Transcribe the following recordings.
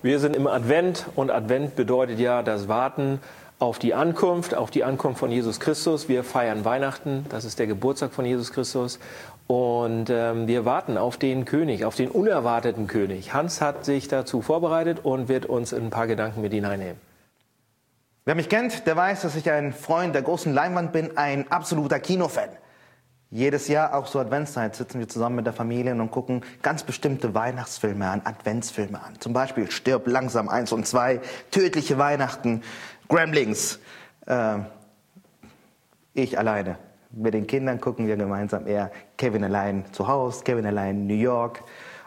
Wir sind im Advent und Advent bedeutet ja das Warten auf die Ankunft, auf die Ankunft von Jesus Christus. Wir feiern Weihnachten, das ist der Geburtstag von Jesus Christus. Und ähm, wir warten auf den König, auf den unerwarteten König. Hans hat sich dazu vorbereitet und wird uns in ein paar Gedanken mit hineinnehmen. Wer mich kennt, der weiß, dass ich ein Freund der großen Leinwand bin, ein absoluter Kinofan. Jedes Jahr, auch zur Adventszeit, sitzen wir zusammen mit der Familie und gucken ganz bestimmte Weihnachtsfilme an, Adventsfilme an. Zum Beispiel Stirb langsam eins und zwei, Tödliche Weihnachten, Gremlings. Äh, ich alleine. Mit den Kindern gucken wir gemeinsam eher Kevin allein zu Hause, Kevin allein New York.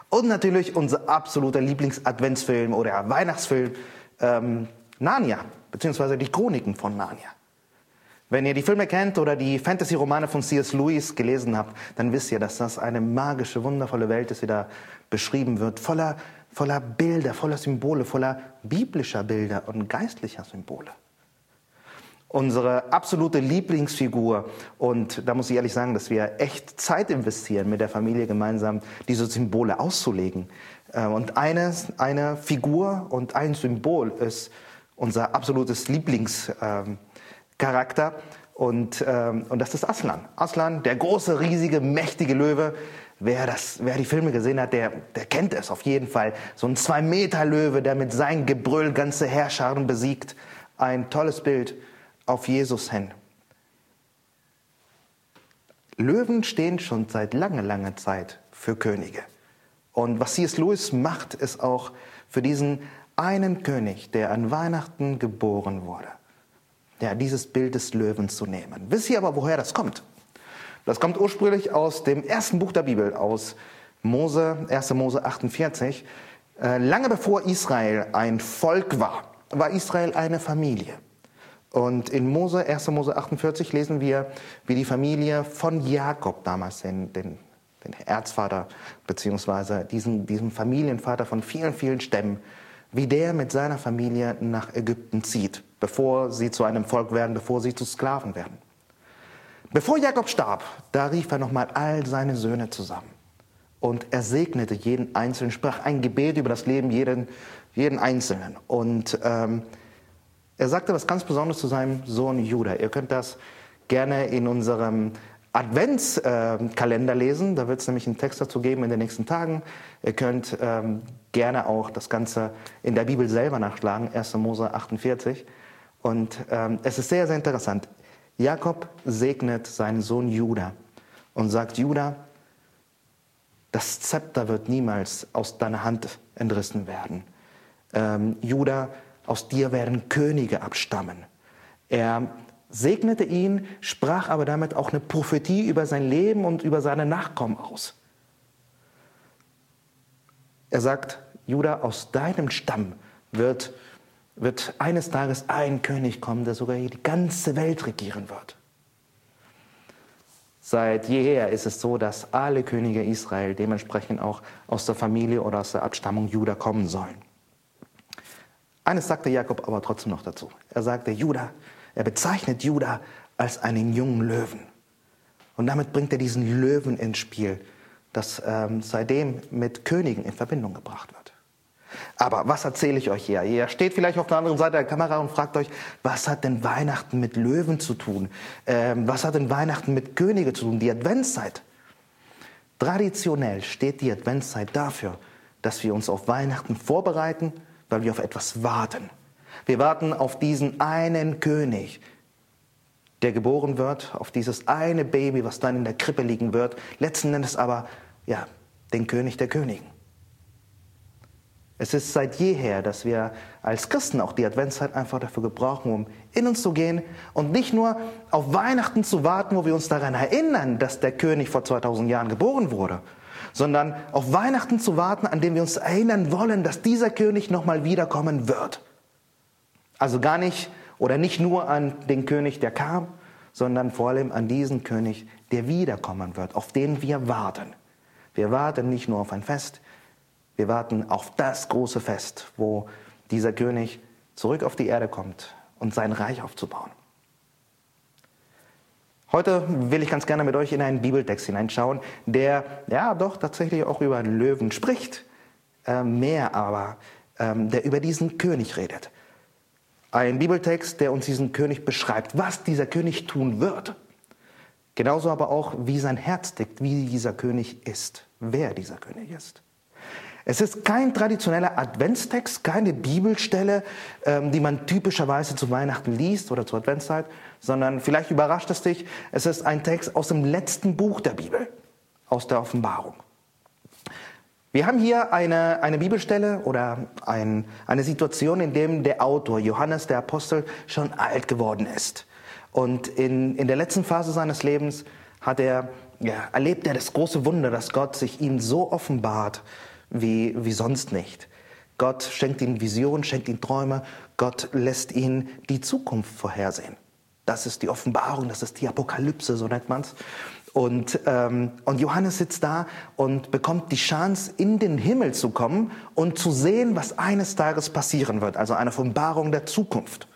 Und natürlich unser absoluter Lieblings-Adventsfilm oder Weihnachtsfilm, ähm, Narnia, beziehungsweise die Chroniken von Narnia. Wenn ihr die Filme kennt oder die Fantasy-Romane von C.S. Lewis gelesen habt, dann wisst ihr, dass das eine magische, wundervolle Welt ist, die da beschrieben wird, voller, voller Bilder, voller Symbole, voller biblischer Bilder und geistlicher Symbole. Unsere absolute Lieblingsfigur, und da muss ich ehrlich sagen, dass wir echt Zeit investieren, mit der Familie gemeinsam diese Symbole auszulegen. Äh, und eine, eine Figur und ein Symbol ist unser absolutes Lieblingscharakter. Charakter. Und, ähm, und das ist Aslan. Aslan, der große, riesige, mächtige Löwe. Wer, das, wer die Filme gesehen hat, der, der kennt es auf jeden Fall. So ein Zwei-Meter-Löwe, der mit seinem Gebrüll ganze Herrscharen besiegt. Ein tolles Bild auf Jesus hin. Löwen stehen schon seit langer, langer Zeit für Könige. Und was C.S. Lewis macht, ist auch für diesen einen König, der an Weihnachten geboren wurde ja, dieses Bild des Löwens zu nehmen. Wisst ihr aber, woher das kommt? Das kommt ursprünglich aus dem ersten Buch der Bibel, aus Mose, 1. Mose 48. Äh, lange bevor Israel ein Volk war, war Israel eine Familie. Und in Mose, 1. Mose 48 lesen wir, wie die Familie von Jakob damals, den, den, den Erzvater, beziehungsweise diesen, diesem Familienvater von vielen, vielen Stämmen, wie der mit seiner Familie nach Ägypten zieht bevor sie zu einem Volk werden, bevor sie zu Sklaven werden. Bevor Jakob starb, da rief er nochmal all seine Söhne zusammen. Und er segnete jeden Einzelnen, sprach ein Gebet über das Leben jeden, jeden Einzelnen. Und ähm, er sagte was ganz Besonderes zu seinem Sohn Judah. Ihr könnt das gerne in unserem Adventskalender äh, lesen. Da wird es nämlich einen Text dazu geben in den nächsten Tagen. Ihr könnt ähm, gerne auch das Ganze in der Bibel selber nachschlagen, 1. Mose 48. Und ähm, es ist sehr, sehr interessant. Jakob segnet seinen Sohn Judah und sagt, Judah, das Zepter wird niemals aus deiner Hand entrissen werden. Ähm, Judah, aus dir werden Könige abstammen. Er segnete ihn, sprach aber damit auch eine Prophetie über sein Leben und über seine Nachkommen aus. Er sagt, Judah, aus deinem Stamm wird wird eines Tages ein König kommen, der sogar die ganze Welt regieren wird. Seit jeher ist es so, dass alle Könige Israel dementsprechend auch aus der Familie oder aus der Abstammung Juda kommen sollen. Eines sagte Jakob aber trotzdem noch dazu. Er sagte Juda, er bezeichnet Juda als einen jungen Löwen. Und damit bringt er diesen Löwen ins Spiel, das ähm, seitdem mit Königen in Verbindung gebracht wird. Aber was erzähle ich euch hier? Ihr steht vielleicht auf der anderen Seite der Kamera und fragt euch, was hat denn Weihnachten mit Löwen zu tun? Ähm, was hat denn Weihnachten mit Könige zu tun? Die Adventszeit. Traditionell steht die Adventszeit dafür, dass wir uns auf Weihnachten vorbereiten, weil wir auf etwas warten. Wir warten auf diesen einen König, der geboren wird, auf dieses eine Baby, was dann in der Krippe liegen wird, letzten Endes aber, ja, den König der Königen. Es ist seit jeher, dass wir als Christen auch die Adventszeit einfach dafür gebrauchen, um in uns zu gehen und nicht nur auf Weihnachten zu warten, wo wir uns daran erinnern, dass der König vor 2000 Jahren geboren wurde, sondern auf Weihnachten zu warten, an dem wir uns erinnern wollen, dass dieser König nochmal wiederkommen wird. Also gar nicht oder nicht nur an den König, der kam, sondern vor allem an diesen König, der wiederkommen wird, auf den wir warten. Wir warten nicht nur auf ein Fest, wir warten auf das große Fest, wo dieser König zurück auf die Erde kommt und sein Reich aufzubauen. Heute will ich ganz gerne mit euch in einen Bibeltext hineinschauen, der ja doch tatsächlich auch über Löwen spricht. Äh, mehr aber ähm, der über diesen König redet. Ein Bibeltext, der uns diesen König beschreibt, was dieser König tun wird. Genauso aber auch, wie sein Herz tickt, wie dieser König ist, wer dieser König ist. Es ist kein traditioneller Adventstext, keine Bibelstelle, ähm, die man typischerweise zu Weihnachten liest oder zur Adventszeit, sondern vielleicht überrascht es dich, es ist ein Text aus dem letzten Buch der Bibel, aus der Offenbarung. Wir haben hier eine, eine Bibelstelle oder ein, eine Situation, in der der Autor, Johannes der Apostel, schon alt geworden ist. Und in, in der letzten Phase seines Lebens hat er, ja, erlebt er das große Wunder, dass Gott sich ihm so offenbart wie, wie sonst nicht. Gott schenkt ihm Visionen, schenkt ihm Träume, Gott lässt ihn die Zukunft vorhersehen. Das ist die Offenbarung, das ist die Apokalypse, so nennt man es. Und, ähm, und Johannes sitzt da und bekommt die Chance, in den Himmel zu kommen und zu sehen, was eines Tages passieren wird. Also eine Offenbarung der Zukunft.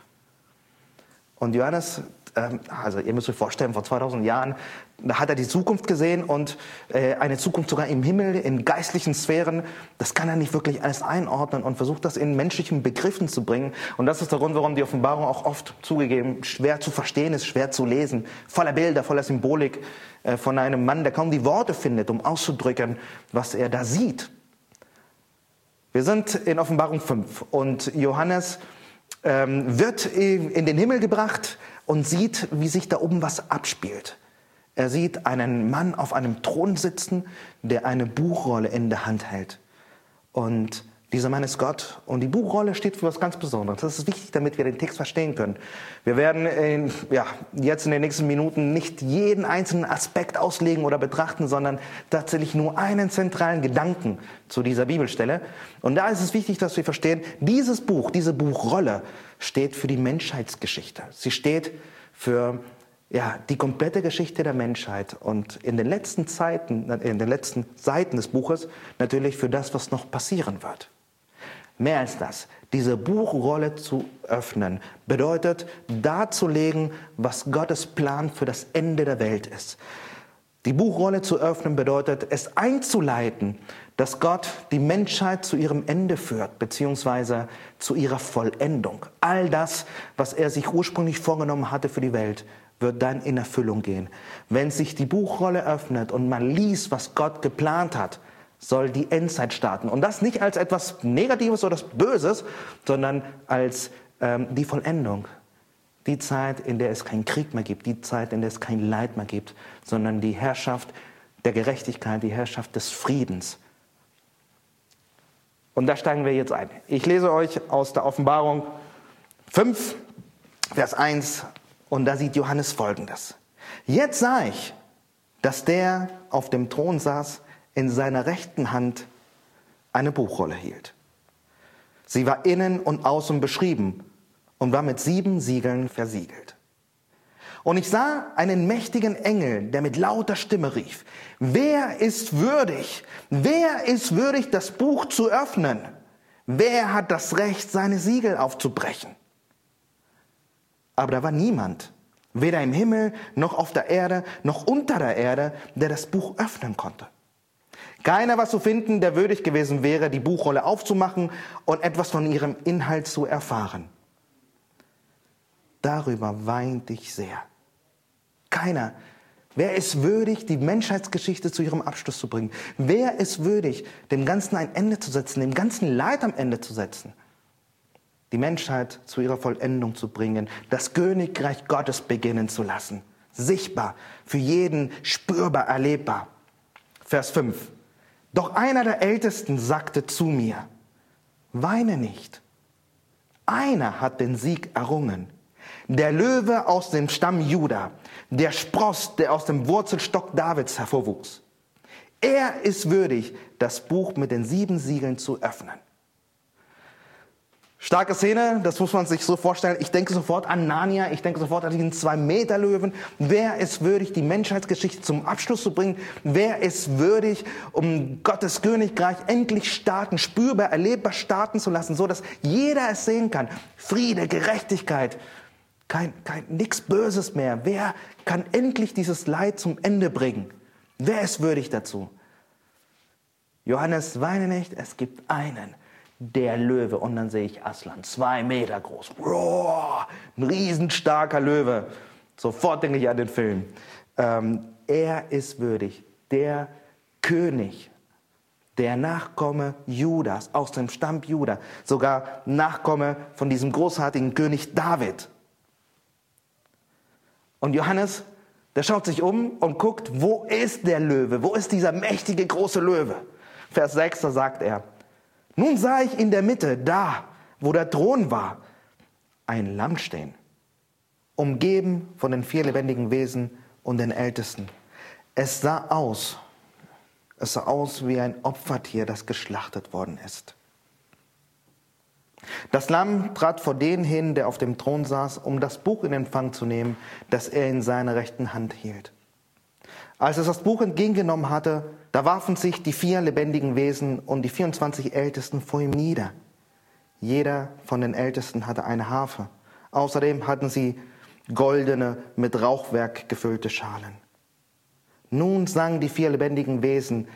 Und Johannes ähm, also ihr müsst euch vorstellen, vor 2000 Jahren, da hat er die Zukunft gesehen und äh, eine Zukunft sogar im Himmel, in geistlichen Sphären. Das kann er nicht wirklich alles einordnen und versucht das in menschlichen Begriffen zu bringen. Und das ist der Grund, warum die Offenbarung auch oft zugegeben schwer zu verstehen ist, schwer zu lesen, voller Bilder, voller Symbolik äh, von einem Mann, der kaum die Worte findet, um auszudrücken, was er da sieht. Wir sind in Offenbarung 5 und Johannes ähm, wird in den Himmel gebracht und sieht, wie sich da oben was abspielt. Er sieht einen Mann auf einem Thron sitzen, der eine Buchrolle in der Hand hält. Und dieser Mann ist Gott und die Buchrolle steht für was ganz Besonderes. Das ist wichtig, damit wir den Text verstehen können. Wir werden in, ja, jetzt in den nächsten Minuten nicht jeden einzelnen Aspekt auslegen oder betrachten, sondern tatsächlich nur einen zentralen Gedanken zu dieser Bibelstelle. Und da ist es wichtig, dass wir verstehen, dieses Buch, diese Buchrolle steht für die Menschheitsgeschichte. Sie steht für ja, die komplette Geschichte der Menschheit und in den letzten Zeiten, in den letzten Seiten des Buches natürlich für das, was noch passieren wird. Mehr als das, diese Buchrolle zu öffnen, bedeutet darzulegen, was Gottes Plan für das Ende der Welt ist. Die Buchrolle zu öffnen bedeutet, es einzuleiten, dass Gott die Menschheit zu ihrem Ende führt, beziehungsweise zu ihrer Vollendung. All das, was er sich ursprünglich vorgenommen hatte für die Welt, wird dann in Erfüllung gehen. Wenn sich die Buchrolle öffnet und man liest, was Gott geplant hat, soll die Endzeit starten. Und das nicht als etwas Negatives oder Böses, sondern als ähm, die Vollendung. Die Zeit, in der es keinen Krieg mehr gibt, die Zeit, in der es kein Leid mehr gibt, sondern die Herrschaft der Gerechtigkeit, die Herrschaft des Friedens. Und da steigen wir jetzt ein. Ich lese euch aus der Offenbarung 5, Vers 1, und da sieht Johannes Folgendes. Jetzt sah ich, dass der auf dem Thron saß, in seiner rechten Hand eine Buchrolle hielt. Sie war innen und außen beschrieben und war mit sieben Siegeln versiegelt. Und ich sah einen mächtigen Engel, der mit lauter Stimme rief, wer ist würdig, wer ist würdig, das Buch zu öffnen? Wer hat das Recht, seine Siegel aufzubrechen? Aber da war niemand, weder im Himmel noch auf der Erde noch unter der Erde, der das Buch öffnen konnte. Keiner war zu finden, der würdig gewesen wäre, die Buchrolle aufzumachen und etwas von ihrem Inhalt zu erfahren. Darüber weinte ich sehr. Keiner. Wer ist würdig, die Menschheitsgeschichte zu ihrem Abschluss zu bringen? Wer ist würdig, dem Ganzen ein Ende zu setzen, dem ganzen Leid am Ende zu setzen? Die Menschheit zu ihrer Vollendung zu bringen, das Königreich Gottes beginnen zu lassen. Sichtbar, für jeden spürbar, erlebbar. Vers 5. Doch einer der Ältesten sagte zu mir, weine nicht. Einer hat den Sieg errungen. Der Löwe aus dem Stamm Juda, der Spross, der aus dem Wurzelstock Davids hervorwuchs. Er ist würdig, das Buch mit den sieben Siegeln zu öffnen. Starke Szene, das muss man sich so vorstellen. Ich denke sofort an Narnia, ich denke sofort an diesen Zwei-Meter-Löwen. Wer ist würdig, die Menschheitsgeschichte zum Abschluss zu bringen? Wer ist würdig, um Gottes Königreich endlich starten, spürbar, erlebbar starten zu lassen, so dass jeder es sehen kann? Friede, Gerechtigkeit, kein, kein, nichts Böses mehr. Wer kann endlich dieses Leid zum Ende bringen? Wer ist würdig dazu? Johannes, weine nicht, es gibt einen der Löwe. Und dann sehe ich Aslan, zwei Meter groß. Roar, ein riesenstarker Löwe. Sofort denke ich an den Film. Ähm, er ist würdig, der König, der Nachkomme Judas, aus dem Stamm Juda, sogar Nachkomme von diesem großartigen König David. Und Johannes, der schaut sich um und guckt, wo ist der Löwe? Wo ist dieser mächtige große Löwe? Vers 6, da sagt er, nun sah ich in der Mitte, da, wo der Thron war, ein Lamm stehen, umgeben von den vier lebendigen Wesen und den Ältesten. Es sah aus, es sah aus wie ein Opfertier, das geschlachtet worden ist. Das Lamm trat vor den hin, der auf dem Thron saß, um das Buch in Empfang zu nehmen, das er in seiner rechten Hand hielt. Als es das Buch entgegengenommen hatte, da warfen sich die vier lebendigen Wesen und die 24 Ältesten vor ihm nieder. Jeder von den Ältesten hatte eine Harfe. Außerdem hatten sie goldene, mit Rauchwerk gefüllte Schalen. Nun sangen die vier lebendigen Wesen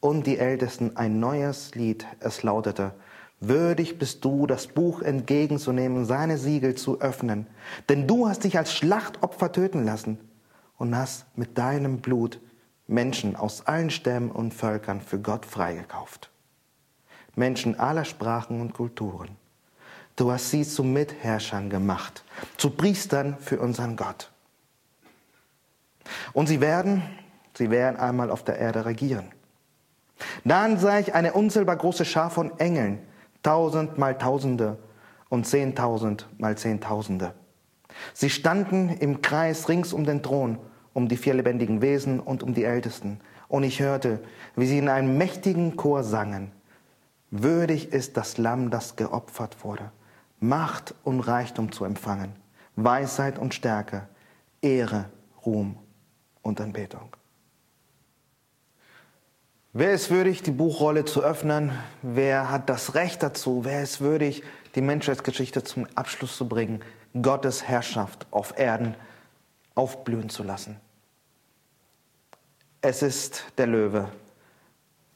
und die Ältesten ein neues Lied. Es lautete, Würdig bist du, das Buch entgegenzunehmen, seine Siegel zu öffnen. Denn du hast dich als Schlachtopfer töten lassen und hast mit deinem Blut Menschen aus allen Stämmen und Völkern für Gott freigekauft. Menschen aller Sprachen und Kulturen. Du hast sie zu Mitherrschern gemacht, zu Priestern für unseren Gott. Und sie werden, sie werden einmal auf der Erde regieren. Dann sah ich eine unzählbar große Schar von Engeln, tausend mal Tausende und zehntausend mal Zehntausende. Sie standen im Kreis rings um den Thron, um die vier lebendigen Wesen und um die Ältesten. Und ich hörte, wie sie in einem mächtigen Chor sangen. Würdig ist das Lamm, das geopfert wurde, Macht und Reichtum zu empfangen, Weisheit und Stärke, Ehre, Ruhm und Anbetung. Wer ist würdig, die Buchrolle zu öffnen? Wer hat das Recht dazu? Wer ist würdig, die Menschheitsgeschichte zum Abschluss zu bringen, Gottes Herrschaft auf Erden aufblühen zu lassen? Es ist der Löwe,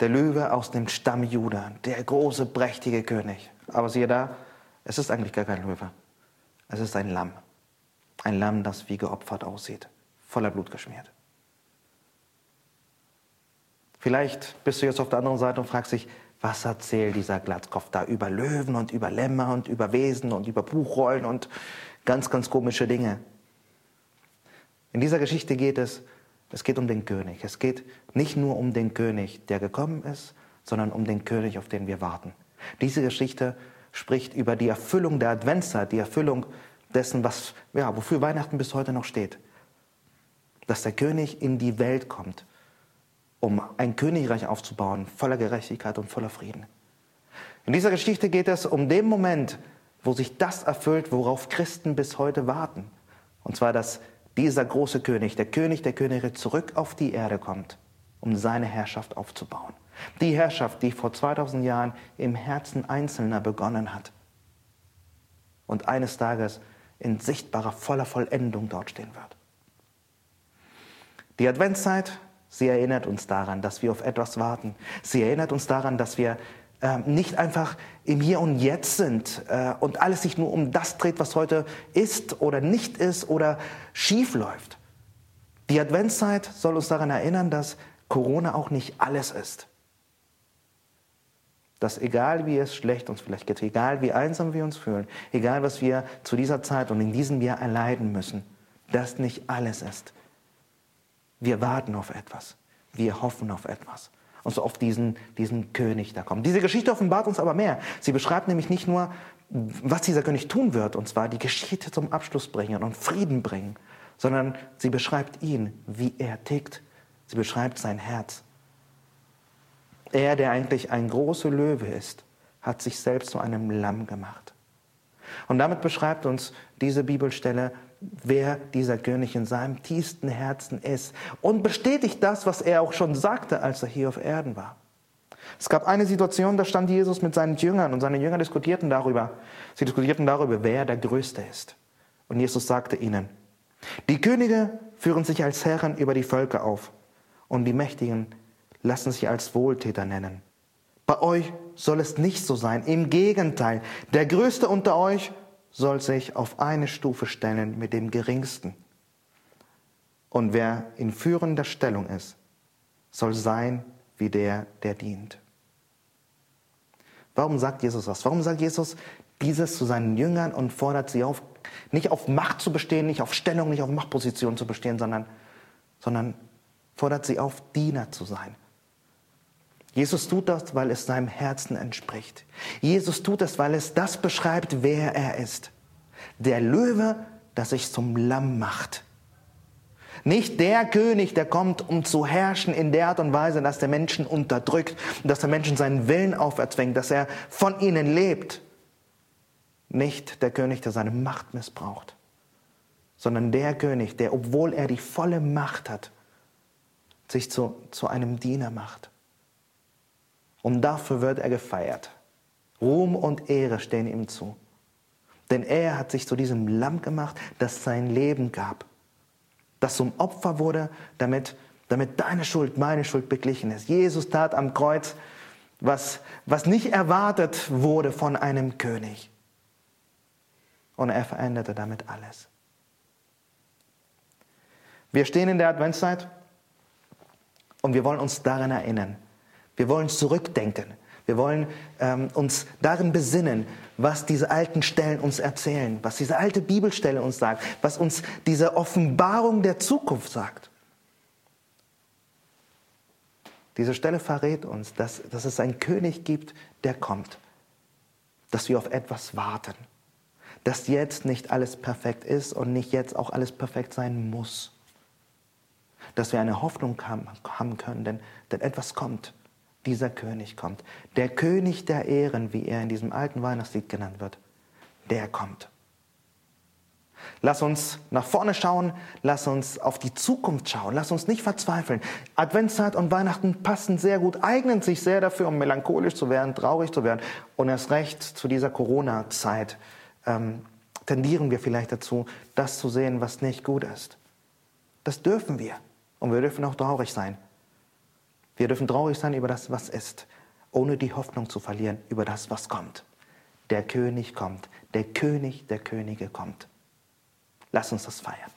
der Löwe aus dem Stamm Juda, der große, prächtige König. Aber siehe da, es ist eigentlich gar kein Löwe. Es ist ein Lamm. Ein Lamm, das wie geopfert aussieht, voller Blut geschmiert. Vielleicht bist du jetzt auf der anderen Seite und fragst dich, was erzählt dieser Glatzkopf da über Löwen und über Lämmer und über Wesen und über Buchrollen und ganz, ganz komische Dinge. In dieser Geschichte geht es, es geht um den König. Es geht nicht nur um den König, der gekommen ist, sondern um den König, auf den wir warten. Diese Geschichte spricht über die Erfüllung der Adventszeit, die Erfüllung dessen, was, ja, wofür Weihnachten bis heute noch steht. Dass der König in die Welt kommt um ein Königreich aufzubauen, voller Gerechtigkeit und voller Frieden. In dieser Geschichte geht es um den Moment, wo sich das erfüllt, worauf Christen bis heute warten. Und zwar, dass dieser große König, der König der Könige, zurück auf die Erde kommt, um seine Herrschaft aufzubauen. Die Herrschaft, die vor 2000 Jahren im Herzen Einzelner begonnen hat und eines Tages in sichtbarer, voller Vollendung dort stehen wird. Die Adventszeit Sie erinnert uns daran, dass wir auf etwas warten. Sie erinnert uns daran, dass wir äh, nicht einfach im Hier und Jetzt sind äh, und alles sich nur um das dreht, was heute ist oder nicht ist oder schief läuft. Die Adventszeit soll uns daran erinnern, dass Corona auch nicht alles ist. Dass egal wie es schlecht uns vielleicht geht, egal wie einsam wir uns fühlen, egal was wir zu dieser Zeit und in diesem Jahr erleiden müssen, das nicht alles ist. Wir warten auf etwas. Wir hoffen auf etwas. Und so auf diesen, diesen König da kommt. Diese Geschichte offenbart uns aber mehr. Sie beschreibt nämlich nicht nur, was dieser König tun wird, und zwar die Geschichte zum Abschluss bringen und Frieden bringen, sondern sie beschreibt ihn, wie er tickt. Sie beschreibt sein Herz. Er, der eigentlich ein großer Löwe ist, hat sich selbst zu einem Lamm gemacht. Und damit beschreibt uns diese Bibelstelle wer dieser König in seinem tiefsten Herzen ist und bestätigt das, was er auch schon sagte, als er hier auf Erden war. Es gab eine Situation, da stand Jesus mit seinen Jüngern und seine Jünger diskutierten darüber. Sie diskutierten darüber, wer der Größte ist. Und Jesus sagte ihnen, die Könige führen sich als Herren über die Völker auf und die Mächtigen lassen sich als Wohltäter nennen. Bei euch soll es nicht so sein. Im Gegenteil, der Größte unter euch soll sich auf eine Stufe stellen mit dem Geringsten. Und wer in führender Stellung ist, soll sein wie der, der dient. Warum sagt Jesus das? Warum sagt Jesus dieses zu seinen Jüngern und fordert sie auf, nicht auf Macht zu bestehen, nicht auf Stellung, nicht auf Machtposition zu bestehen, sondern, sondern fordert sie auf, Diener zu sein. Jesus tut das, weil es seinem Herzen entspricht. Jesus tut das, weil es das beschreibt, wer er ist. Der Löwe, der sich zum Lamm macht. Nicht der König, der kommt, um zu herrschen in der Art und Weise, dass der Menschen unterdrückt, dass der Menschen seinen Willen auferzwingt, dass er von ihnen lebt. Nicht der König, der seine Macht missbraucht, sondern der König, der, obwohl er die volle Macht hat, sich zu, zu einem Diener macht. Und dafür wird er gefeiert. Ruhm und Ehre stehen ihm zu. Denn er hat sich zu diesem Lamm gemacht, das sein Leben gab, das zum Opfer wurde, damit, damit deine Schuld, meine Schuld beglichen ist. Jesus tat am Kreuz, was, was nicht erwartet wurde von einem König. Und er veränderte damit alles. Wir stehen in der Adventszeit und wir wollen uns daran erinnern. Wir wollen zurückdenken. Wir wollen ähm, uns darin besinnen, was diese alten Stellen uns erzählen, was diese alte Bibelstelle uns sagt, was uns diese Offenbarung der Zukunft sagt. Diese Stelle verrät uns, dass, dass es einen König gibt, der kommt, dass wir auf etwas warten, dass jetzt nicht alles perfekt ist und nicht jetzt auch alles perfekt sein muss dass wir eine Hoffnung haben können, denn, denn etwas kommt. Dieser König kommt. Der König der Ehren, wie er in diesem alten Weihnachtslied genannt wird, der kommt. Lass uns nach vorne schauen, lass uns auf die Zukunft schauen, lass uns nicht verzweifeln. Adventszeit und Weihnachten passen sehr gut, eignen sich sehr dafür, um melancholisch zu werden, traurig zu werden. Und erst recht zu dieser Corona-Zeit ähm, tendieren wir vielleicht dazu, das zu sehen, was nicht gut ist. Das dürfen wir. Und wir dürfen auch traurig sein. Wir dürfen traurig sein über das, was ist, ohne die Hoffnung zu verlieren über das, was kommt. Der König kommt. Der König der Könige kommt. Lass uns das feiern.